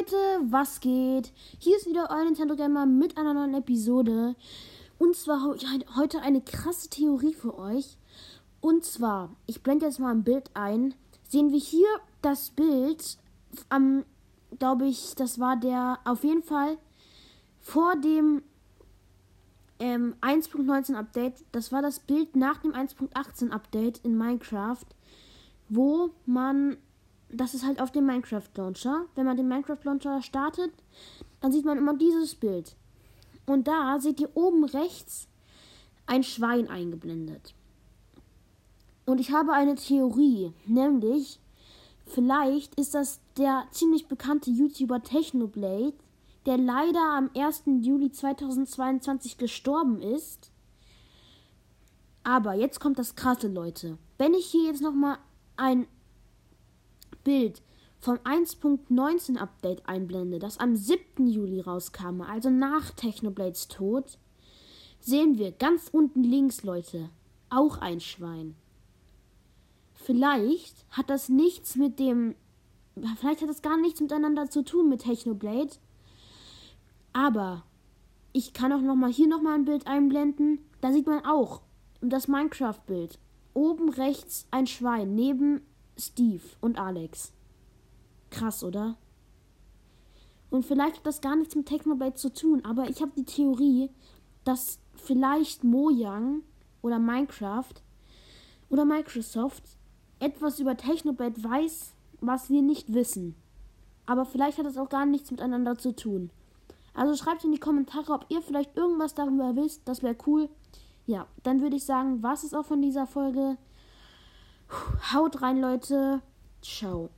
Leute, was geht? Hier ist wieder euer Nintendo Gamer mit einer neuen Episode. Und zwar heute eine krasse Theorie für euch. Und zwar, ich blende jetzt mal ein Bild ein. Sehen wir hier das Bild am, glaube ich, das war der, auf jeden Fall vor dem ähm, 1.19 Update. Das war das Bild nach dem 1.18 Update in Minecraft, wo man das ist halt auf dem Minecraft Launcher. Wenn man den Minecraft Launcher startet, dann sieht man immer dieses Bild. Und da seht ihr oben rechts ein Schwein eingeblendet. Und ich habe eine Theorie, nämlich vielleicht ist das der ziemlich bekannte YouTuber Technoblade, der leider am 1. Juli 2022 gestorben ist. Aber jetzt kommt das krasse, Leute. Wenn ich hier jetzt nochmal ein Bild vom 1.19 Update einblende, das am 7. Juli rauskam, also nach Technoblades Tod, sehen wir ganz unten links, Leute, auch ein Schwein. Vielleicht hat das nichts mit dem. Vielleicht hat das gar nichts miteinander zu tun mit Technoblade. Aber ich kann auch noch mal hier noch mal ein Bild einblenden. Da sieht man auch das Minecraft-Bild. Oben rechts ein Schwein neben Steve und Alex. Krass, oder? Und vielleicht hat das gar nichts mit Technoblade zu tun, aber ich habe die Theorie, dass vielleicht Mojang oder Minecraft oder Microsoft etwas über Technoblade weiß, was wir nicht wissen. Aber vielleicht hat das auch gar nichts miteinander zu tun. Also schreibt in die Kommentare, ob ihr vielleicht irgendwas darüber wisst. Das wäre cool. Ja, dann würde ich sagen, was ist auch von dieser Folge. Haut rein, Leute. Ciao.